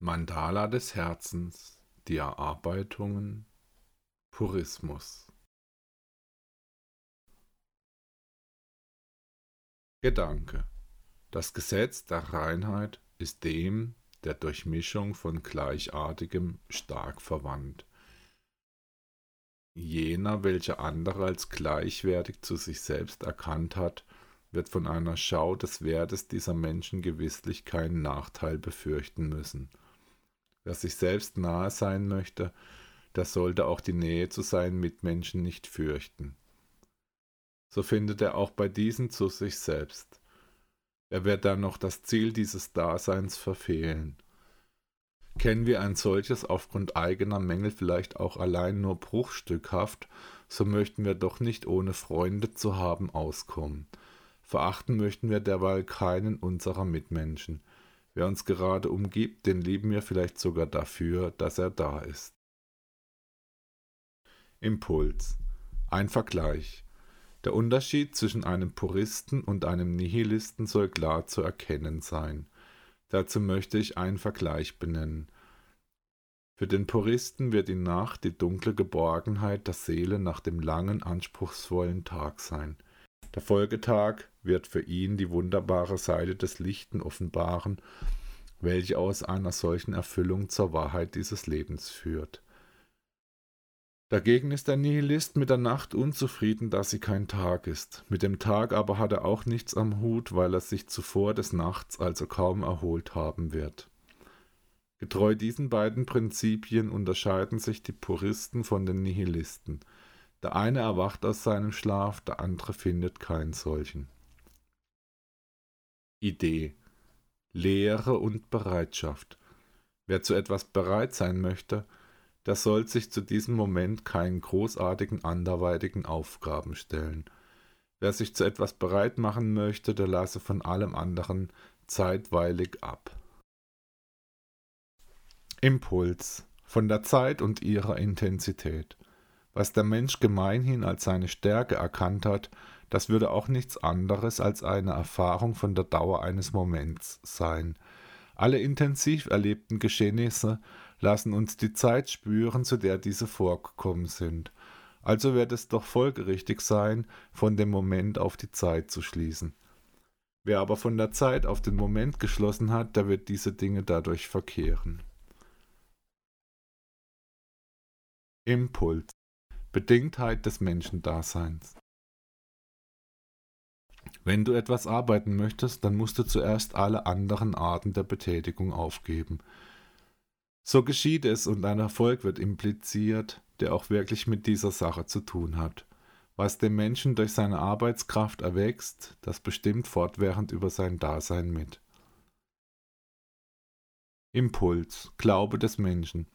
Mandala des Herzens, die Erarbeitungen, Purismus. Gedanke. Das Gesetz der Reinheit ist dem der Durchmischung von Gleichartigem stark verwandt. Jener, welcher andere als gleichwertig zu sich selbst erkannt hat, wird von einer Schau des Wertes dieser Menschen gewisslich keinen Nachteil befürchten müssen. Wer sich selbst nahe sein möchte, der sollte auch die Nähe zu seinen Mitmenschen nicht fürchten. So findet er auch bei diesen zu sich selbst. Er wird dann noch das Ziel dieses Daseins verfehlen. Kennen wir ein solches aufgrund eigener Mängel vielleicht auch allein nur bruchstückhaft, so möchten wir doch nicht ohne Freunde zu haben auskommen. Verachten möchten wir derweil keinen unserer Mitmenschen. Wer uns gerade umgibt, den lieben wir vielleicht sogar dafür, dass er da ist. Impuls. Ein Vergleich. Der Unterschied zwischen einem Puristen und einem Nihilisten soll klar zu erkennen sein. Dazu möchte ich einen Vergleich benennen. Für den Puristen wird die Nacht die dunkle Geborgenheit der Seele nach dem langen, anspruchsvollen Tag sein. Der Folgetag wird für ihn die wunderbare Seite des Lichten offenbaren, welche aus einer solchen Erfüllung zur Wahrheit dieses Lebens führt. Dagegen ist der Nihilist mit der Nacht unzufrieden, da sie kein Tag ist. Mit dem Tag aber hat er auch nichts am Hut, weil er sich zuvor des Nachts also kaum erholt haben wird. Getreu diesen beiden Prinzipien unterscheiden sich die Puristen von den Nihilisten. Der eine erwacht aus seinem Schlaf, der andere findet keinen solchen. Idee Lehre und Bereitschaft. Wer zu etwas bereit sein möchte, der soll sich zu diesem Moment keinen großartigen anderweitigen Aufgaben stellen. Wer sich zu etwas bereit machen möchte, der lasse von allem anderen zeitweilig ab. Impuls von der Zeit und ihrer Intensität. Was der Mensch gemeinhin als seine Stärke erkannt hat, das würde auch nichts anderes als eine Erfahrung von der Dauer eines Moments sein. Alle intensiv erlebten Geschehnisse lassen uns die Zeit spüren, zu der diese vorgekommen sind. Also wird es doch folgerichtig sein, von dem Moment auf die Zeit zu schließen. Wer aber von der Zeit auf den Moment geschlossen hat, der wird diese Dinge dadurch verkehren. Impuls Bedingtheit des Menschendaseins wenn du etwas arbeiten möchtest, dann musst du zuerst alle anderen Arten der Betätigung aufgeben. So geschieht es und ein Erfolg wird impliziert, der auch wirklich mit dieser Sache zu tun hat. Was dem Menschen durch seine Arbeitskraft erwächst, das bestimmt fortwährend über sein Dasein mit. Impuls, Glaube des Menschen.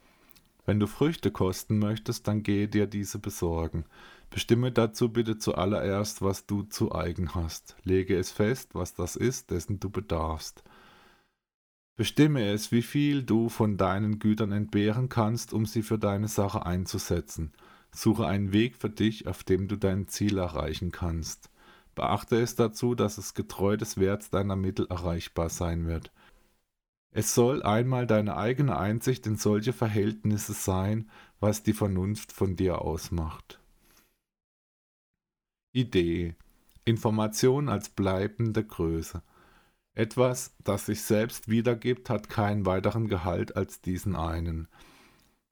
Wenn du Früchte kosten möchtest, dann gehe dir diese besorgen. Bestimme dazu bitte zuallererst, was du zu eigen hast. Lege es fest, was das ist, dessen du bedarfst. Bestimme es, wie viel du von deinen Gütern entbehren kannst, um sie für deine Sache einzusetzen. Suche einen Weg für dich, auf dem du dein Ziel erreichen kannst. Beachte es dazu, dass es getreu des Werts deiner Mittel erreichbar sein wird. Es soll einmal deine eigene Einsicht in solche Verhältnisse sein, was die Vernunft von dir ausmacht. Idee. Information als bleibende Größe. Etwas, das sich selbst wiedergibt, hat keinen weiteren Gehalt als diesen einen.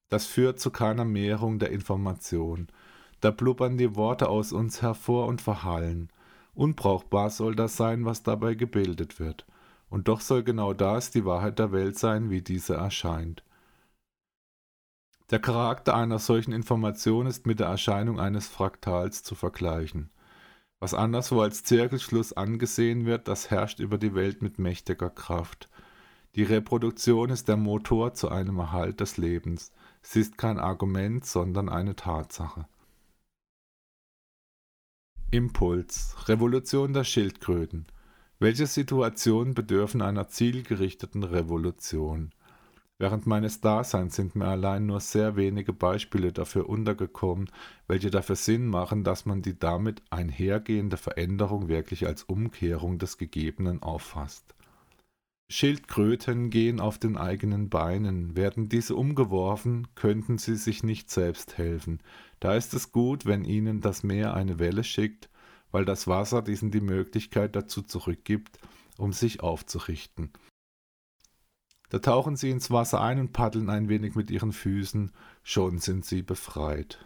Das führt zu keiner Mehrung der Information. Da blubbern die Worte aus uns hervor und verhallen. Unbrauchbar soll das sein, was dabei gebildet wird. Und doch soll genau das die Wahrheit der Welt sein, wie diese erscheint. Der Charakter einer solchen Information ist mit der Erscheinung eines Fraktals zu vergleichen. Was anderswo als Zirkelschluss angesehen wird, das herrscht über die Welt mit mächtiger Kraft. Die Reproduktion ist der Motor zu einem Erhalt des Lebens. Sie ist kein Argument, sondern eine Tatsache. Impuls. Revolution der Schildkröten. Welche Situationen bedürfen einer zielgerichteten Revolution? Während meines Daseins sind mir allein nur sehr wenige Beispiele dafür untergekommen, welche dafür Sinn machen, dass man die damit einhergehende Veränderung wirklich als Umkehrung des Gegebenen auffasst. Schildkröten gehen auf den eigenen Beinen. Werden diese umgeworfen, könnten sie sich nicht selbst helfen. Da ist es gut, wenn ihnen das Meer eine Welle schickt, weil das Wasser diesen die Möglichkeit dazu zurückgibt, um sich aufzurichten. Da tauchen sie ins Wasser ein und paddeln ein wenig mit ihren Füßen, schon sind sie befreit.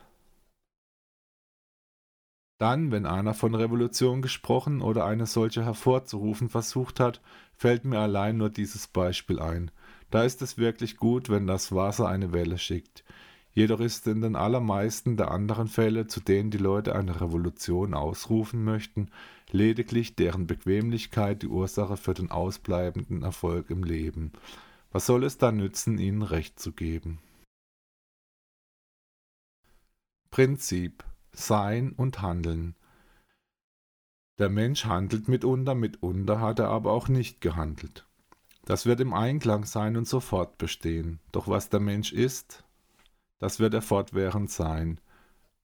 Dann, wenn einer von Revolution gesprochen oder eine solche hervorzurufen versucht hat, fällt mir allein nur dieses Beispiel ein. Da ist es wirklich gut, wenn das Wasser eine Welle schickt. Jedoch ist in den allermeisten der anderen Fälle, zu denen die Leute eine Revolution ausrufen möchten, lediglich deren Bequemlichkeit die Ursache für den ausbleibenden Erfolg im Leben. Was soll es da nützen, ihnen Recht zu geben? Prinzip sein und Handeln. Der Mensch handelt mitunter, mitunter hat er aber auch nicht gehandelt. Das wird im Einklang sein und sofort bestehen. Doch was der Mensch ist, das wird er fortwährend sein.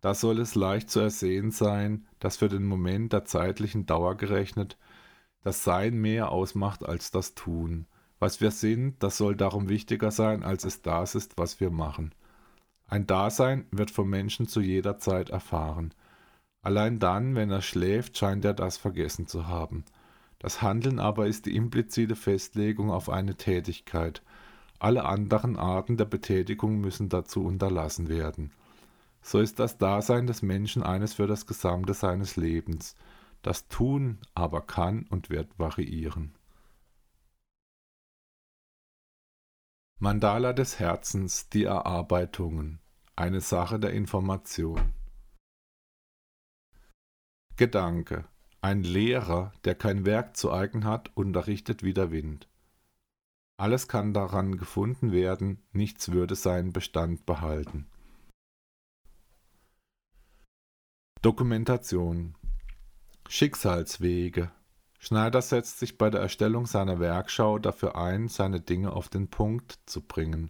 Da soll es leicht zu ersehen sein, dass für den Moment der zeitlichen Dauer gerechnet das Sein mehr ausmacht als das Tun. Was wir sind, das soll darum wichtiger sein, als es das ist, was wir machen. Ein Dasein wird vom Menschen zu jeder Zeit erfahren. Allein dann, wenn er schläft, scheint er das vergessen zu haben. Das Handeln aber ist die implizite Festlegung auf eine Tätigkeit. Alle anderen Arten der Betätigung müssen dazu unterlassen werden. So ist das Dasein des Menschen eines für das Gesamte seines Lebens. Das Tun aber kann und wird variieren. Mandala des Herzens, die Erarbeitungen eine Sache der Information. Gedanke. Ein Lehrer, der kein Werk zu eigen hat, unterrichtet wie der Wind. Alles kann daran gefunden werden, nichts würde seinen Bestand behalten. Dokumentation Schicksalswege Schneider setzt sich bei der Erstellung seiner Werkschau dafür ein, seine Dinge auf den Punkt zu bringen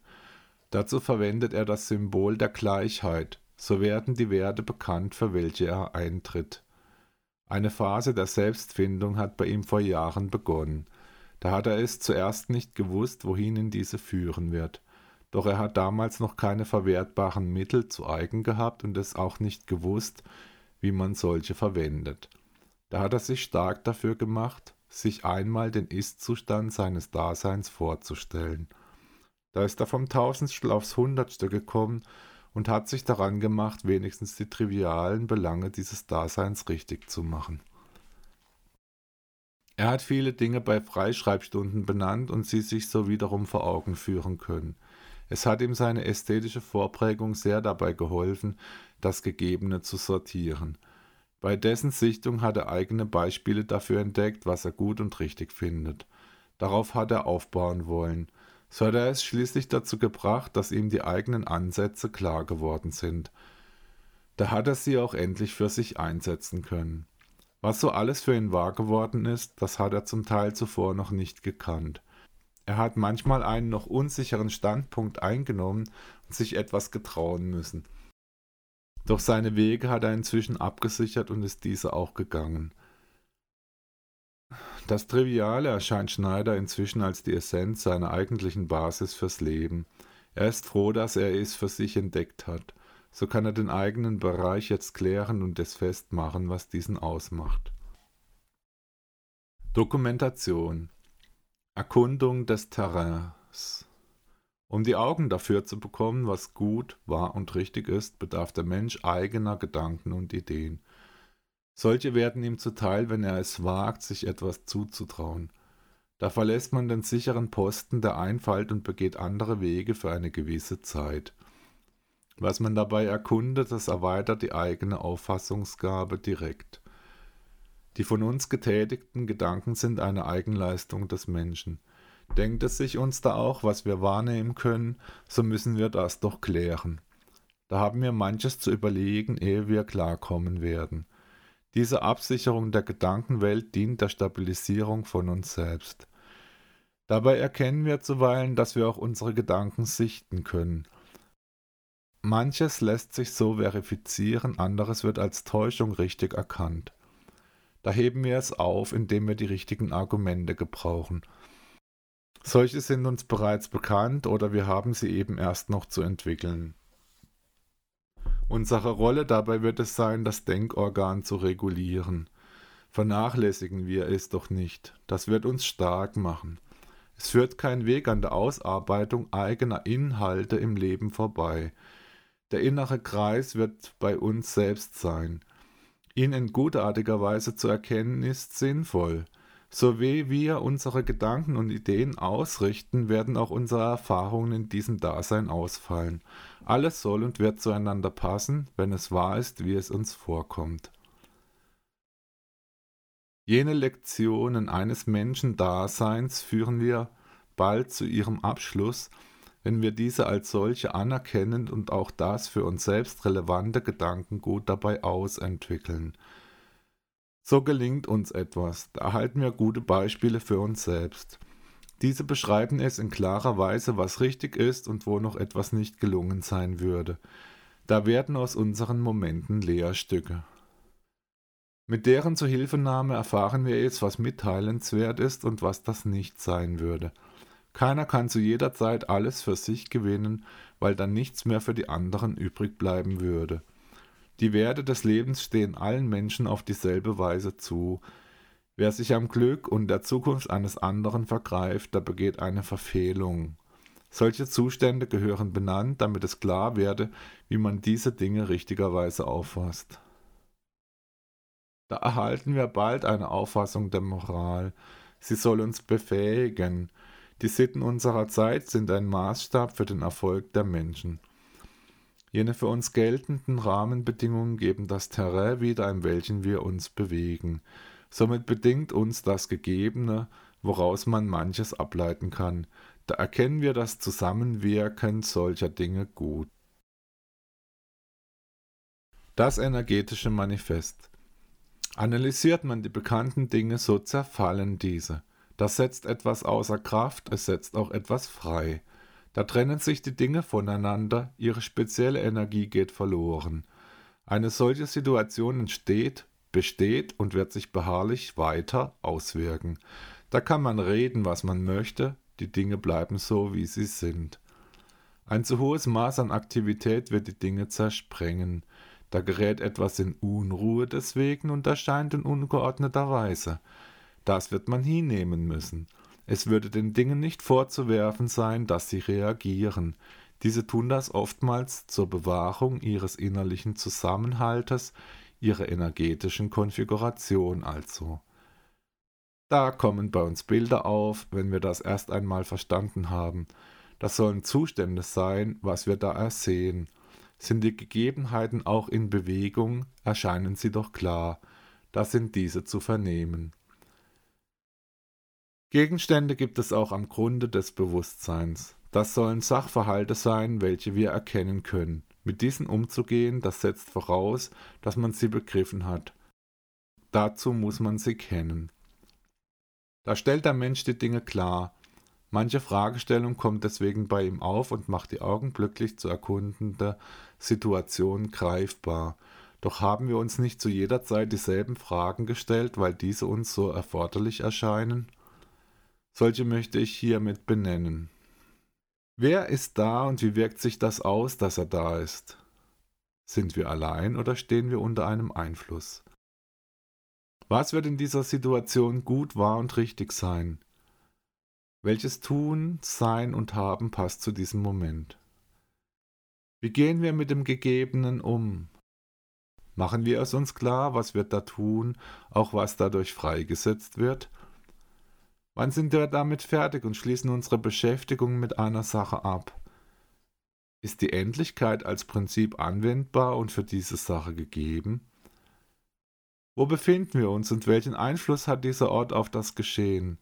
Dazu verwendet er das Symbol der Gleichheit, so werden die Werte bekannt, für welche er eintritt. Eine Phase der Selbstfindung hat bei ihm vor Jahren begonnen. Da hat er es zuerst nicht gewusst, wohin ihn diese führen wird. Doch er hat damals noch keine verwertbaren Mittel zu eigen gehabt und es auch nicht gewusst, wie man solche verwendet. Da hat er sich stark dafür gemacht, sich einmal den Ist-Zustand seines Daseins vorzustellen – da ist er vom Tausendstel aufs Hundertstel gekommen und hat sich daran gemacht, wenigstens die trivialen Belange dieses Daseins richtig zu machen. Er hat viele Dinge bei Freischreibstunden benannt und sie sich so wiederum vor Augen führen können. Es hat ihm seine ästhetische Vorprägung sehr dabei geholfen, das Gegebene zu sortieren. Bei dessen Sichtung hat er eigene Beispiele dafür entdeckt, was er gut und richtig findet. Darauf hat er aufbauen wollen – so hat er es schließlich dazu gebracht, dass ihm die eigenen Ansätze klar geworden sind. Da hat er sie auch endlich für sich einsetzen können. Was so alles für ihn wahr geworden ist, das hat er zum Teil zuvor noch nicht gekannt. Er hat manchmal einen noch unsicheren Standpunkt eingenommen und sich etwas getrauen müssen. Doch seine Wege hat er inzwischen abgesichert und ist diese auch gegangen. Das Triviale erscheint Schneider inzwischen als die Essenz seiner eigentlichen Basis fürs Leben. Er ist froh, dass er es für sich entdeckt hat. So kann er den eigenen Bereich jetzt klären und es festmachen, was diesen ausmacht. Dokumentation Erkundung des Terrains Um die Augen dafür zu bekommen, was gut, wahr und richtig ist, bedarf der Mensch eigener Gedanken und Ideen. Solche werden ihm zuteil, wenn er es wagt, sich etwas zuzutrauen. Da verlässt man den sicheren Posten der Einfalt und begeht andere Wege für eine gewisse Zeit. Was man dabei erkundet, das erweitert die eigene Auffassungsgabe direkt. Die von uns getätigten Gedanken sind eine Eigenleistung des Menschen. Denkt es sich uns da auch, was wir wahrnehmen können, so müssen wir das doch klären. Da haben wir manches zu überlegen, ehe wir klarkommen werden. Diese Absicherung der Gedankenwelt dient der Stabilisierung von uns selbst. Dabei erkennen wir zuweilen, dass wir auch unsere Gedanken sichten können. Manches lässt sich so verifizieren, anderes wird als Täuschung richtig erkannt. Da heben wir es auf, indem wir die richtigen Argumente gebrauchen. Solche sind uns bereits bekannt oder wir haben sie eben erst noch zu entwickeln. Unsere Rolle dabei wird es sein, das Denkorgan zu regulieren. Vernachlässigen wir es doch nicht, das wird uns stark machen. Es führt kein Weg an der Ausarbeitung eigener Inhalte im Leben vorbei. Der innere Kreis wird bei uns selbst sein. Ihn in gutartiger Weise zu erkennen ist sinnvoll. So wie wir unsere Gedanken und Ideen ausrichten, werden auch unsere Erfahrungen in diesem Dasein ausfallen. Alles soll und wird zueinander passen, wenn es wahr ist, wie es uns vorkommt. Jene Lektionen eines Menschendaseins führen wir bald zu ihrem Abschluss, wenn wir diese als solche anerkennend und auch das für uns selbst relevante Gedankengut dabei ausentwickeln. So gelingt uns etwas, da erhalten wir gute Beispiele für uns selbst. Diese beschreiben es in klarer Weise, was richtig ist und wo noch etwas nicht gelungen sein würde. Da werden aus unseren Momenten Lehrstücke. Mit deren Zuhilfenahme erfahren wir jetzt, was mitteilenswert ist und was das nicht sein würde. Keiner kann zu jeder Zeit alles für sich gewinnen, weil dann nichts mehr für die anderen übrig bleiben würde. Die Werte des Lebens stehen allen Menschen auf dieselbe Weise zu. Wer sich am Glück und der Zukunft eines anderen vergreift, der begeht eine Verfehlung. Solche Zustände gehören benannt, damit es klar werde, wie man diese Dinge richtigerweise auffasst. Da erhalten wir bald eine Auffassung der Moral. Sie soll uns befähigen. Die Sitten unserer Zeit sind ein Maßstab für den Erfolg der Menschen. Jene für uns geltenden Rahmenbedingungen geben das Terrain wieder, in welchem wir uns bewegen. Somit bedingt uns das Gegebene, woraus man manches ableiten kann. Da erkennen wir das Zusammenwirken solcher Dinge gut. Das energetische Manifest. Analysiert man die bekannten Dinge, so zerfallen diese. Das setzt etwas außer Kraft, es setzt auch etwas frei. Da trennen sich die Dinge voneinander, ihre spezielle Energie geht verloren. Eine solche Situation entsteht, besteht und wird sich beharrlich weiter auswirken. Da kann man reden, was man möchte, die Dinge bleiben so, wie sie sind. Ein zu hohes Maß an Aktivität wird die Dinge zersprengen. Da gerät etwas in Unruhe deswegen und erscheint in ungeordneter Weise. Das wird man hinnehmen müssen. Es würde den Dingen nicht vorzuwerfen sein, dass sie reagieren. Diese tun das oftmals zur Bewahrung ihres innerlichen Zusammenhaltes, ihrer energetischen Konfiguration also. Da kommen bei uns Bilder auf, wenn wir das erst einmal verstanden haben. Das sollen Zustände sein, was wir da ersehen. Sind die Gegebenheiten auch in Bewegung, erscheinen sie doch klar. Da sind diese zu vernehmen. Gegenstände gibt es auch am Grunde des Bewusstseins. Das sollen Sachverhalte sein, welche wir erkennen können. Mit diesen umzugehen, das setzt voraus, dass man sie begriffen hat. Dazu muss man sie kennen. Da stellt der Mensch die Dinge klar. Manche Fragestellung kommt deswegen bei ihm auf und macht die augenblicklich zu erkundende Situation greifbar. Doch haben wir uns nicht zu jeder Zeit dieselben Fragen gestellt, weil diese uns so erforderlich erscheinen? Solche möchte ich hiermit benennen. Wer ist da und wie wirkt sich das aus, dass er da ist? Sind wir allein oder stehen wir unter einem Einfluss? Was wird in dieser Situation gut, wahr und richtig sein? Welches Tun, Sein und Haben passt zu diesem Moment? Wie gehen wir mit dem Gegebenen um? Machen wir es uns klar, was wir da tun, auch was dadurch freigesetzt wird? Wann sind wir damit fertig und schließen unsere Beschäftigung mit einer Sache ab? Ist die Endlichkeit als Prinzip anwendbar und für diese Sache gegeben? Wo befinden wir uns und welchen Einfluss hat dieser Ort auf das Geschehen?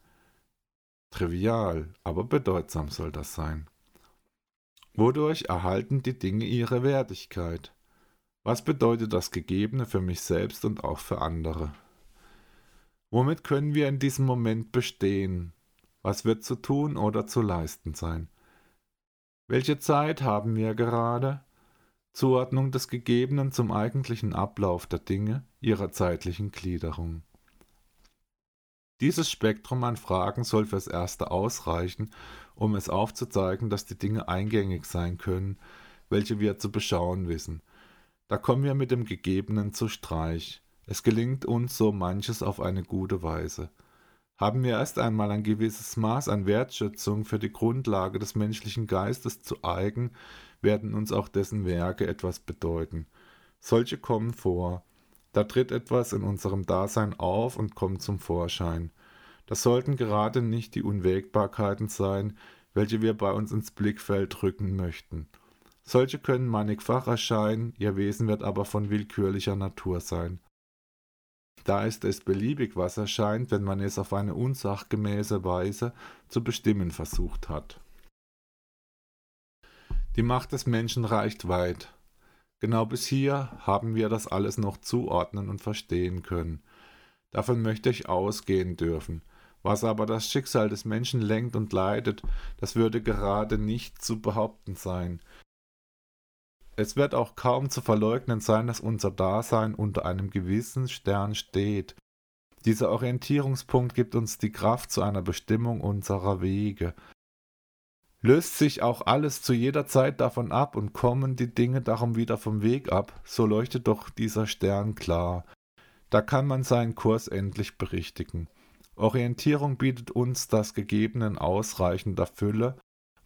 Trivial, aber bedeutsam soll das sein. Wodurch erhalten die Dinge ihre Wertigkeit? Was bedeutet das Gegebene für mich selbst und auch für andere? Womit können wir in diesem Moment bestehen? Was wird zu tun oder zu leisten sein? Welche Zeit haben wir gerade? Zuordnung des Gegebenen zum eigentlichen Ablauf der Dinge, ihrer zeitlichen Gliederung. Dieses Spektrum an Fragen soll fürs Erste ausreichen, um es aufzuzeigen, dass die Dinge eingängig sein können, welche wir zu beschauen wissen. Da kommen wir mit dem Gegebenen zu Streich. Es gelingt uns so manches auf eine gute Weise. Haben wir erst einmal ein gewisses Maß an Wertschätzung für die Grundlage des menschlichen Geistes zu eigen, werden uns auch dessen Werke etwas bedeuten. Solche kommen vor, da tritt etwas in unserem Dasein auf und kommt zum Vorschein. Das sollten gerade nicht die Unwägbarkeiten sein, welche wir bei uns ins Blickfeld rücken möchten. Solche können mannigfach erscheinen, ihr Wesen wird aber von willkürlicher Natur sein. Da ist es beliebig, was erscheint, wenn man es auf eine unsachgemäße Weise zu bestimmen versucht hat. Die Macht des Menschen reicht weit, Genau bis hier haben wir das alles noch zuordnen und verstehen können. Davon möchte ich ausgehen dürfen. Was aber das Schicksal des Menschen lenkt und leitet, das würde gerade nicht zu behaupten sein. Es wird auch kaum zu verleugnen sein, dass unser Dasein unter einem gewissen Stern steht. Dieser Orientierungspunkt gibt uns die Kraft zu einer Bestimmung unserer Wege. Löst sich auch alles zu jeder Zeit davon ab und kommen die Dinge darum wieder vom Weg ab, so leuchtet doch dieser Stern klar. Da kann man seinen Kurs endlich berichtigen. Orientierung bietet uns das Gegebenen ausreichender Fülle,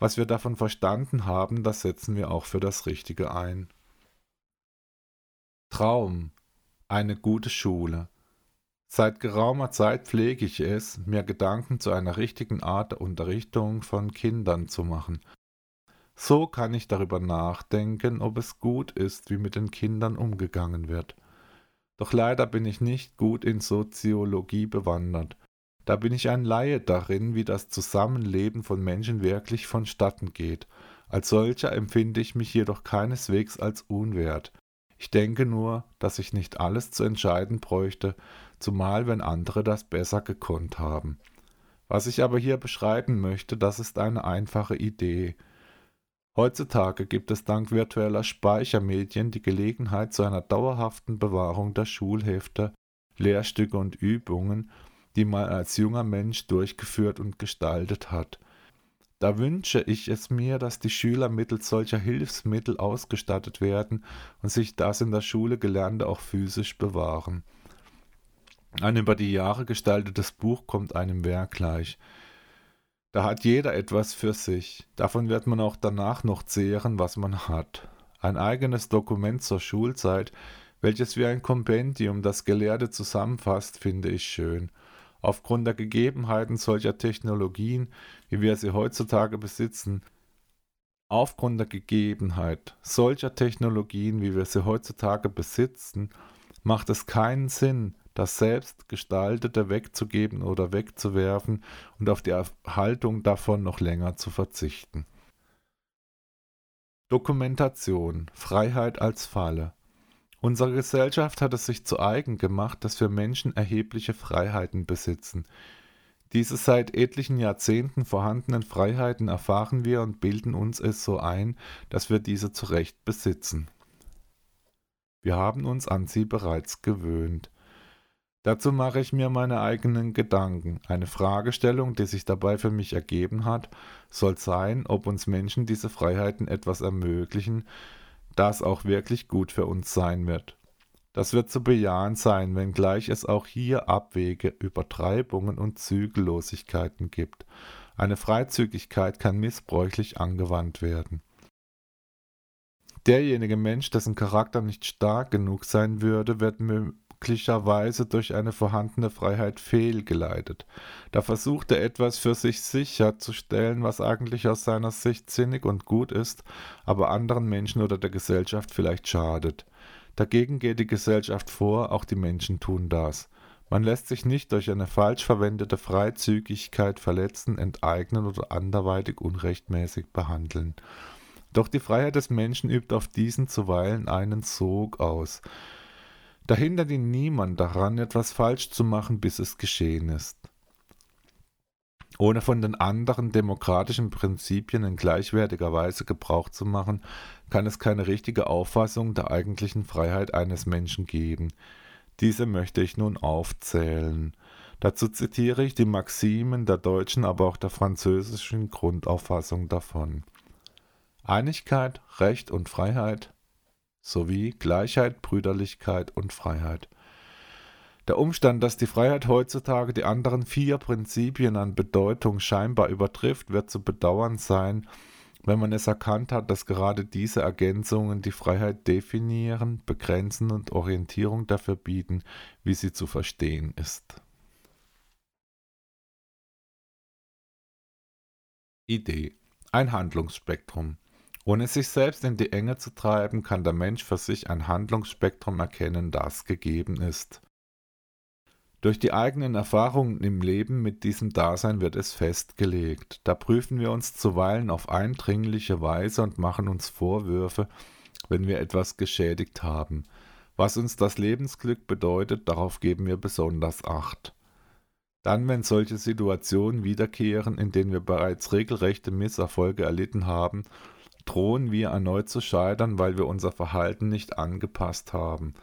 was wir davon verstanden haben, das setzen wir auch für das Richtige ein. Traum, eine gute Schule. Seit geraumer Zeit pflege ich es, mir Gedanken zu einer richtigen Art der Unterrichtung von Kindern zu machen. So kann ich darüber nachdenken, ob es gut ist, wie mit den Kindern umgegangen wird. Doch leider bin ich nicht gut in Soziologie bewandert. Da bin ich ein Laie darin, wie das Zusammenleben von Menschen wirklich vonstatten geht. Als solcher empfinde ich mich jedoch keineswegs als unwert. Ich denke nur, dass ich nicht alles zu entscheiden bräuchte, zumal wenn andere das besser gekonnt haben. Was ich aber hier beschreiben möchte, das ist eine einfache Idee. Heutzutage gibt es dank virtueller Speichermedien die Gelegenheit zu einer dauerhaften Bewahrung der Schulhefte, Lehrstücke und Übungen, die man als junger Mensch durchgeführt und gestaltet hat. Da wünsche ich es mir, dass die Schüler mittels solcher Hilfsmittel ausgestattet werden und sich das in der Schule Gelernte auch physisch bewahren. Ein über die Jahre gestaltetes Buch kommt einem Werk gleich. Da hat jeder etwas für sich. Davon wird man auch danach noch zehren, was man hat. Ein eigenes Dokument zur Schulzeit, welches wie ein Kompendium das Gelehrte zusammenfasst, finde ich schön. Aufgrund der Gegebenheiten solcher Technologien, wie wir sie heutzutage besitzen, aufgrund der Gegebenheit solcher Technologien, wie wir sie heutzutage besitzen, macht es keinen Sinn, das Selbstgestaltete wegzugeben oder wegzuwerfen und auf die Erhaltung davon noch länger zu verzichten. Dokumentation Freiheit als Falle Unsere Gesellschaft hat es sich zu eigen gemacht, dass wir Menschen erhebliche Freiheiten besitzen. Diese seit etlichen Jahrzehnten vorhandenen Freiheiten erfahren wir und bilden uns es so ein, dass wir diese zu Recht besitzen. Wir haben uns an sie bereits gewöhnt. Dazu mache ich mir meine eigenen Gedanken. Eine Fragestellung, die sich dabei für mich ergeben hat, soll sein, ob uns Menschen diese Freiheiten etwas ermöglichen, das auch wirklich gut für uns sein wird. Das wird zu bejahen sein, wenngleich es auch hier Abwege, Übertreibungen und Zügellosigkeiten gibt. Eine Freizügigkeit kann missbräuchlich angewandt werden. Derjenige Mensch, dessen Charakter nicht stark genug sein würde, wird möglicherweise durch eine vorhandene Freiheit fehlgeleitet. Da versucht er etwas für sich sicherzustellen, was eigentlich aus seiner Sicht sinnig und gut ist, aber anderen Menschen oder der Gesellschaft vielleicht schadet. Dagegen geht die Gesellschaft vor, auch die Menschen tun das. Man lässt sich nicht durch eine falsch verwendete Freizügigkeit verletzen, enteignen oder anderweitig unrechtmäßig behandeln. Doch die Freiheit des Menschen übt auf diesen zuweilen einen Sog aus. Da hindert ihn niemand daran, etwas falsch zu machen, bis es geschehen ist. Ohne von den anderen demokratischen Prinzipien in gleichwertiger Weise Gebrauch zu machen, kann es keine richtige Auffassung der eigentlichen Freiheit eines Menschen geben. Diese möchte ich nun aufzählen. Dazu zitiere ich die Maximen der deutschen, aber auch der französischen Grundauffassung davon. Einigkeit, Recht und Freiheit sowie Gleichheit, Brüderlichkeit und Freiheit. Der Umstand, dass die Freiheit heutzutage die anderen vier Prinzipien an Bedeutung scheinbar übertrifft, wird zu bedauern sein, wenn man es erkannt hat, dass gerade diese Ergänzungen die Freiheit definieren, begrenzen und Orientierung dafür bieten, wie sie zu verstehen ist. Idee. Ein Handlungsspektrum. Ohne sich selbst in die Enge zu treiben, kann der Mensch für sich ein Handlungsspektrum erkennen, das gegeben ist. Durch die eigenen Erfahrungen im Leben mit diesem Dasein wird es festgelegt. Da prüfen wir uns zuweilen auf eindringliche Weise und machen uns Vorwürfe, wenn wir etwas geschädigt haben. Was uns das Lebensglück bedeutet, darauf geben wir besonders Acht. Dann, wenn solche Situationen wiederkehren, in denen wir bereits regelrechte Misserfolge erlitten haben, drohen wir erneut zu scheitern, weil wir unser Verhalten nicht angepasst haben.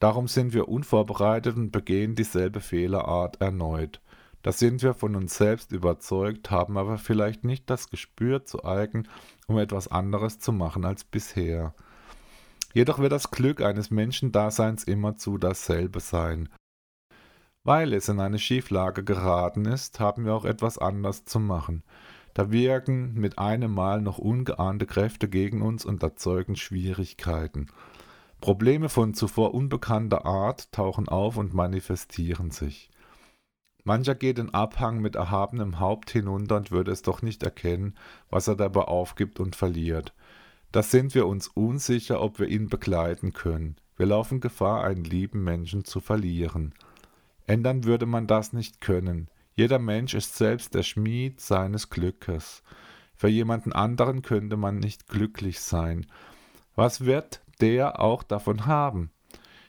Darum sind wir unvorbereitet und begehen dieselbe Fehlerart erneut. Da sind wir von uns selbst überzeugt, haben aber vielleicht nicht das Gespür zu eigen, um etwas anderes zu machen als bisher. Jedoch wird das Glück eines Menschendaseins immerzu dasselbe sein. Weil es in eine Schieflage geraten ist, haben wir auch etwas anders zu machen. Da wirken mit einem Mal noch ungeahnte Kräfte gegen uns und erzeugen Schwierigkeiten. Probleme von zuvor unbekannter Art tauchen auf und manifestieren sich. Mancher geht den Abhang mit erhabenem Haupt hinunter und würde es doch nicht erkennen, was er dabei aufgibt und verliert. Da sind wir uns unsicher, ob wir ihn begleiten können. Wir laufen Gefahr, einen lieben Menschen zu verlieren. Ändern würde man das nicht können. Jeder Mensch ist selbst der Schmied seines Glückes. Für jemanden anderen könnte man nicht glücklich sein. Was wird der auch davon haben?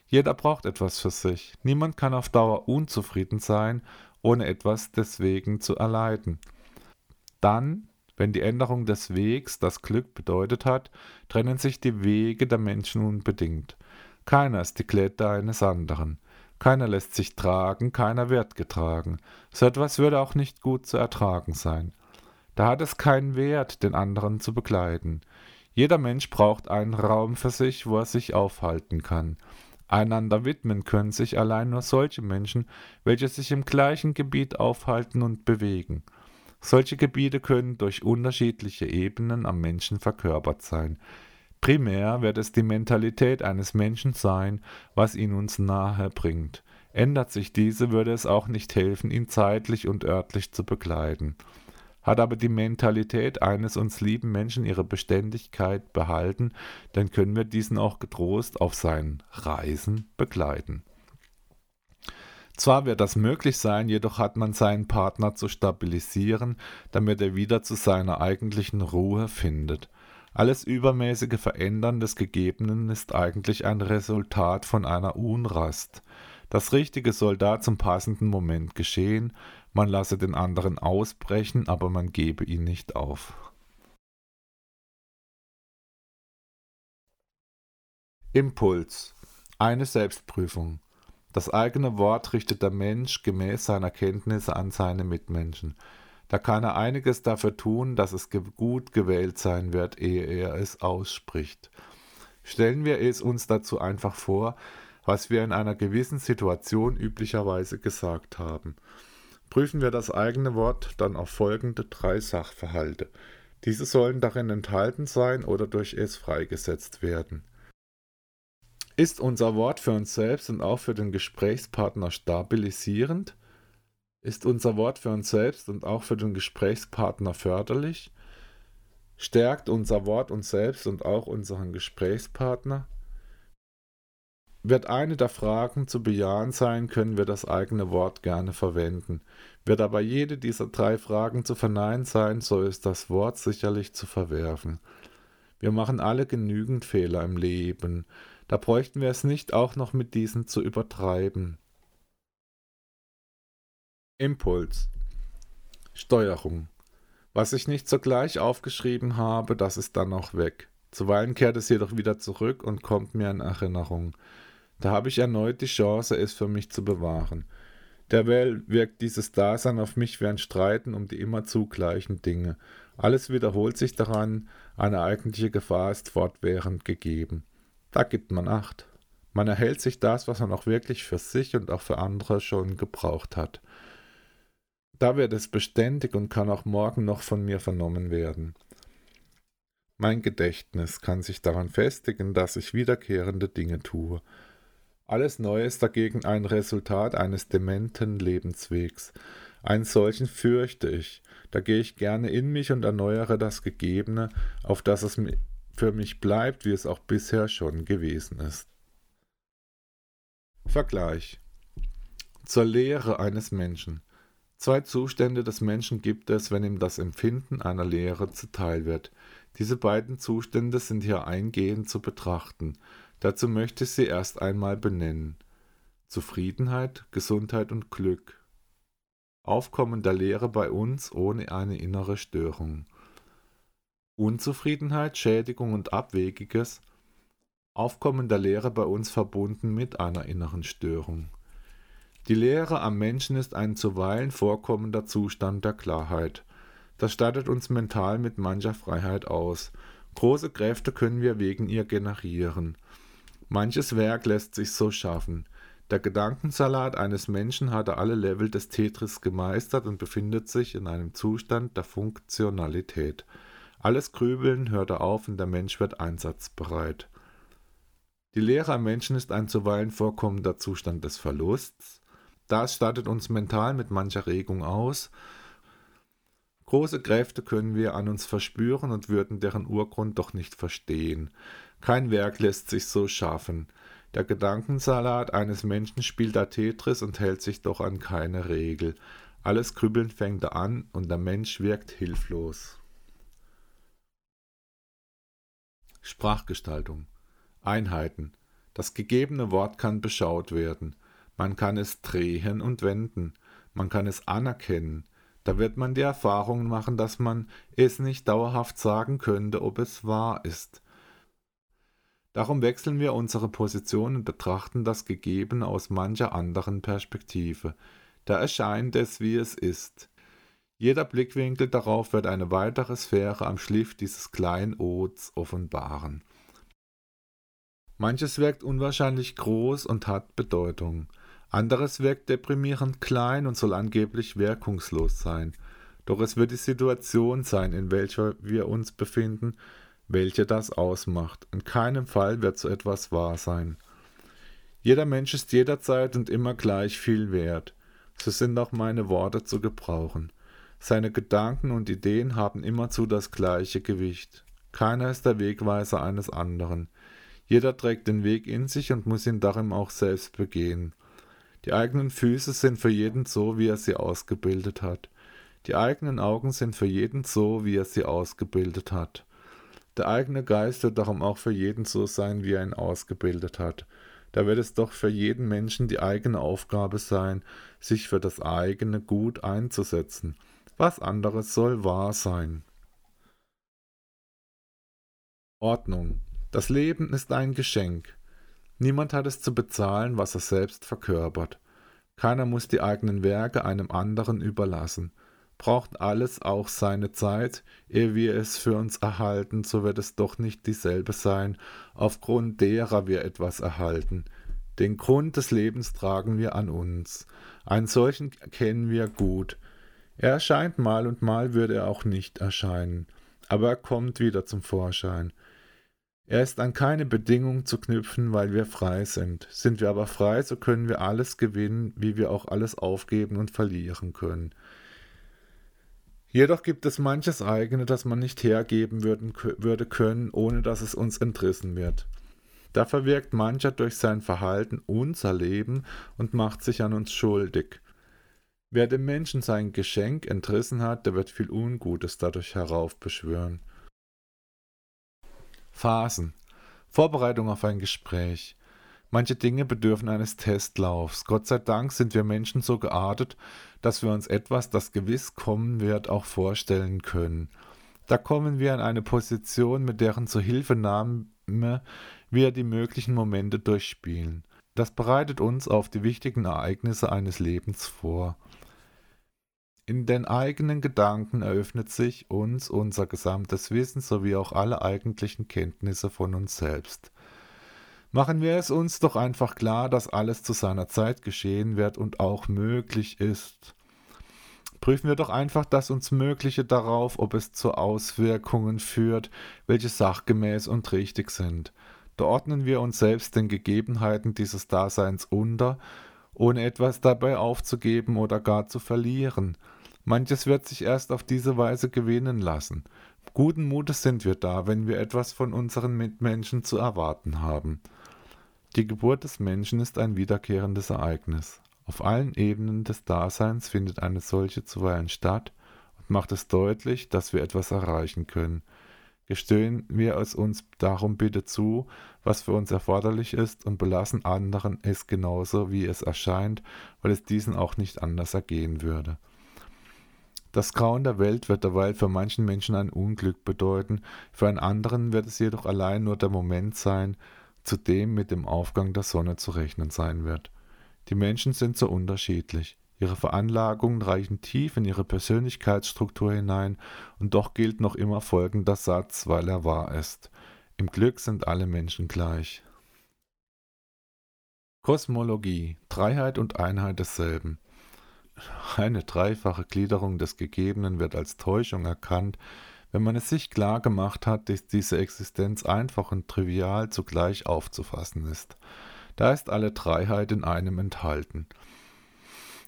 Jeder braucht etwas für sich. Niemand kann auf Dauer unzufrieden sein, ohne etwas deswegen zu erleiden. Dann, wenn die Änderung des Wegs das Glück bedeutet hat, trennen sich die Wege der Menschen unbedingt. Keiner ist die Klette eines anderen. Keiner lässt sich tragen, keiner wird getragen. So etwas würde auch nicht gut zu ertragen sein. Da hat es keinen Wert, den anderen zu begleiten. Jeder Mensch braucht einen Raum für sich, wo er sich aufhalten kann. Einander widmen können sich allein nur solche Menschen, welche sich im gleichen Gebiet aufhalten und bewegen. Solche Gebiete können durch unterschiedliche Ebenen am Menschen verkörpert sein. Primär wird es die Mentalität eines Menschen sein, was ihn uns nahe bringt. Ändert sich diese, würde es auch nicht helfen, ihn zeitlich und örtlich zu begleiten. Hat aber die Mentalität eines uns lieben Menschen ihre Beständigkeit behalten, dann können wir diesen auch getrost auf seinen Reisen begleiten. Zwar wird das möglich sein, jedoch hat man seinen Partner zu stabilisieren, damit er wieder zu seiner eigentlichen Ruhe findet. Alles übermäßige Verändern des Gegebenen ist eigentlich ein Resultat von einer Unrast. Das Richtige soll da zum passenden Moment geschehen, man lasse den anderen ausbrechen, aber man gebe ihn nicht auf. Impuls. Eine Selbstprüfung. Das eigene Wort richtet der Mensch gemäß seiner Kenntnisse an seine Mitmenschen. Da kann er einiges dafür tun, dass es gut gewählt sein wird, ehe er es ausspricht. Stellen wir es uns dazu einfach vor, was wir in einer gewissen Situation üblicherweise gesagt haben. Prüfen wir das eigene Wort dann auf folgende drei Sachverhalte. Diese sollen darin enthalten sein oder durch es freigesetzt werden. Ist unser Wort für uns selbst und auch für den Gesprächspartner stabilisierend? Ist unser Wort für uns selbst und auch für den Gesprächspartner förderlich? Stärkt unser Wort uns selbst und auch unseren Gesprächspartner? Wird eine der Fragen zu bejahen sein, können wir das eigene Wort gerne verwenden. Wird aber jede dieser drei Fragen zu verneinen sein, so ist das Wort sicherlich zu verwerfen. Wir machen alle genügend Fehler im Leben, da bräuchten wir es nicht auch noch mit diesen zu übertreiben. Impuls. Steuerung. Was ich nicht sogleich aufgeschrieben habe, das ist dann auch weg. Zuweilen kehrt es jedoch wieder zurück und kommt mir in Erinnerung. Da habe ich erneut die Chance, es für mich zu bewahren. Derweil wirkt dieses Dasein auf mich wie ein Streiten um die immerzu gleichen Dinge. Alles wiederholt sich daran, eine eigentliche Gefahr ist fortwährend gegeben. Da gibt man Acht. Man erhält sich das, was man auch wirklich für sich und auch für andere schon gebraucht hat. Da wird es beständig und kann auch morgen noch von mir vernommen werden. Mein Gedächtnis kann sich daran festigen, dass ich wiederkehrende Dinge tue. Alles Neue ist dagegen ein Resultat eines dementen Lebenswegs. Einen solchen fürchte ich. Da gehe ich gerne in mich und erneuere das Gegebene, auf das es für mich bleibt, wie es auch bisher schon gewesen ist. Vergleich zur Lehre eines Menschen. Zwei Zustände des Menschen gibt es, wenn ihm das Empfinden einer Lehre zuteil wird. Diese beiden Zustände sind hier eingehend zu betrachten. Dazu möchte ich sie erst einmal benennen. Zufriedenheit, Gesundheit und Glück. Aufkommen der Lehre bei uns ohne eine innere Störung. Unzufriedenheit, Schädigung und Abwegiges. Aufkommen der Lehre bei uns verbunden mit einer inneren Störung. Die Lehre am Menschen ist ein zuweilen vorkommender Zustand der Klarheit. Das stattet uns mental mit mancher Freiheit aus. Große Kräfte können wir wegen ihr generieren. Manches Werk lässt sich so schaffen. Der Gedankensalat eines Menschen hatte alle Level des Tetris gemeistert und befindet sich in einem Zustand der Funktionalität. Alles Grübeln hörte auf und der Mensch wird einsatzbereit. Die Lehre am Menschen ist ein zuweilen vorkommender Zustand des Verlusts, das stattet uns mental mit mancher Regung aus. Große Kräfte können wir an uns verspüren und würden deren Urgrund doch nicht verstehen. Kein Werk lässt sich so schaffen. Der Gedankensalat eines Menschen spielt da Tetris und hält sich doch an keine Regel. Alles Krübeln fängt an und der Mensch wirkt hilflos. Sprachgestaltung Einheiten. Das gegebene Wort kann beschaut werden. Man kann es drehen und wenden, man kann es anerkennen. Da wird man die Erfahrung machen, dass man es nicht dauerhaft sagen könnte, ob es wahr ist. Darum wechseln wir unsere Position und betrachten das Gegebene aus mancher anderen Perspektive. Da erscheint es, wie es ist. Jeder Blickwinkel darauf wird eine weitere Sphäre am Schliff dieses kleinen Ods offenbaren. Manches wirkt unwahrscheinlich groß und hat Bedeutung. Anderes wirkt deprimierend klein und soll angeblich wirkungslos sein. Doch es wird die Situation sein, in welcher wir uns befinden, welche das ausmacht. In keinem Fall wird so etwas wahr sein. Jeder Mensch ist jederzeit und immer gleich viel wert. So sind auch meine Worte zu gebrauchen. Seine Gedanken und Ideen haben immerzu das gleiche Gewicht. Keiner ist der Wegweiser eines anderen. Jeder trägt den Weg in sich und muss ihn darin auch selbst begehen. Die eigenen Füße sind für jeden so, wie er sie ausgebildet hat. Die eigenen Augen sind für jeden so, wie er sie ausgebildet hat. Der eigene Geist wird darum auch für jeden so sein, wie er ihn ausgebildet hat. Da wird es doch für jeden Menschen die eigene Aufgabe sein, sich für das eigene Gut einzusetzen. Was anderes soll wahr sein. Ordnung. Das Leben ist ein Geschenk. Niemand hat es zu bezahlen, was er selbst verkörpert. Keiner muss die eigenen Werke einem anderen überlassen. Braucht alles auch seine Zeit, ehe wir es für uns erhalten, so wird es doch nicht dieselbe sein, aufgrund derer wir etwas erhalten. Den Grund des Lebens tragen wir an uns. Einen solchen kennen wir gut. Er erscheint mal und mal würde er auch nicht erscheinen, aber er kommt wieder zum Vorschein. Er ist an keine Bedingung zu knüpfen, weil wir frei sind. Sind wir aber frei, so können wir alles gewinnen, wie wir auch alles aufgeben und verlieren können. Jedoch gibt es manches eigene, das man nicht hergeben würden, würde können, ohne dass es uns entrissen wird. Da verwirkt mancher durch sein Verhalten unser Leben und macht sich an uns schuldig. Wer dem Menschen sein Geschenk entrissen hat, der wird viel Ungutes dadurch heraufbeschwören. Phasen. Vorbereitung auf ein Gespräch. Manche Dinge bedürfen eines Testlaufs. Gott sei Dank sind wir Menschen so geartet, dass wir uns etwas, das gewiss kommen wird, auch vorstellen können. Da kommen wir in eine Position, mit deren Zuhilfenahme wir die möglichen Momente durchspielen. Das bereitet uns auf die wichtigen Ereignisse eines Lebens vor. In den eigenen Gedanken eröffnet sich uns unser gesamtes Wissen sowie auch alle eigentlichen Kenntnisse von uns selbst. Machen wir es uns doch einfach klar, dass alles zu seiner Zeit geschehen wird und auch möglich ist. Prüfen wir doch einfach das uns Mögliche darauf, ob es zu Auswirkungen führt, welche sachgemäß und richtig sind. Da ordnen wir uns selbst den Gegebenheiten dieses Daseins unter, ohne etwas dabei aufzugeben oder gar zu verlieren. Manches wird sich erst auf diese Weise gewinnen lassen. Guten Mutes sind wir da, wenn wir etwas von unseren Mitmenschen zu erwarten haben. Die Geburt des Menschen ist ein wiederkehrendes Ereignis. Auf allen Ebenen des Daseins findet eine solche zuweilen statt und macht es deutlich, dass wir etwas erreichen können. Gestehen wir es uns darum bitte zu, was für uns erforderlich ist, und belassen anderen es genauso, wie es erscheint, weil es diesen auch nicht anders ergehen würde. Das Grauen der Welt wird derweil für manchen Menschen ein Unglück bedeuten, für einen anderen wird es jedoch allein nur der Moment sein, zu dem mit dem Aufgang der Sonne zu rechnen sein wird. Die Menschen sind so unterschiedlich. Ihre Veranlagungen reichen tief in ihre Persönlichkeitsstruktur hinein, und doch gilt noch immer folgender Satz, weil er wahr ist. Im Glück sind alle Menschen gleich. Kosmologie, Dreiheit und Einheit desselben. Eine dreifache Gliederung des Gegebenen wird als Täuschung erkannt, wenn man es sich klar gemacht hat, dass diese Existenz einfach und trivial zugleich aufzufassen ist. Da ist alle Dreiheit in einem enthalten.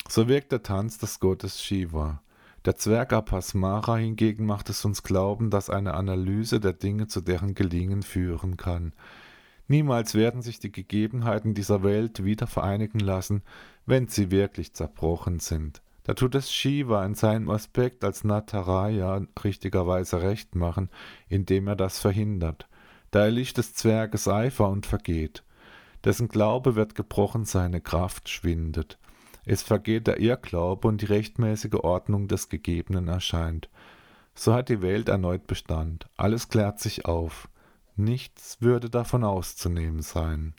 So wirkt der Tanz des Gottes Shiva. Der Zwerg Apasmara hingegen macht es uns glauben, dass eine Analyse der Dinge zu deren Gelingen führen kann. Niemals werden sich die Gegebenheiten dieser Welt wieder vereinigen lassen, wenn sie wirklich zerbrochen sind. Da tut es Shiva in seinem Aspekt als Nataraya richtigerweise recht machen, indem er das verhindert. Da erlischt des Zwerges Eifer und vergeht. Dessen Glaube wird gebrochen, seine Kraft schwindet. Es vergeht der Irrglaube und die rechtmäßige Ordnung des Gegebenen erscheint. So hat die Welt erneut Bestand. Alles klärt sich auf. Nichts würde davon auszunehmen sein.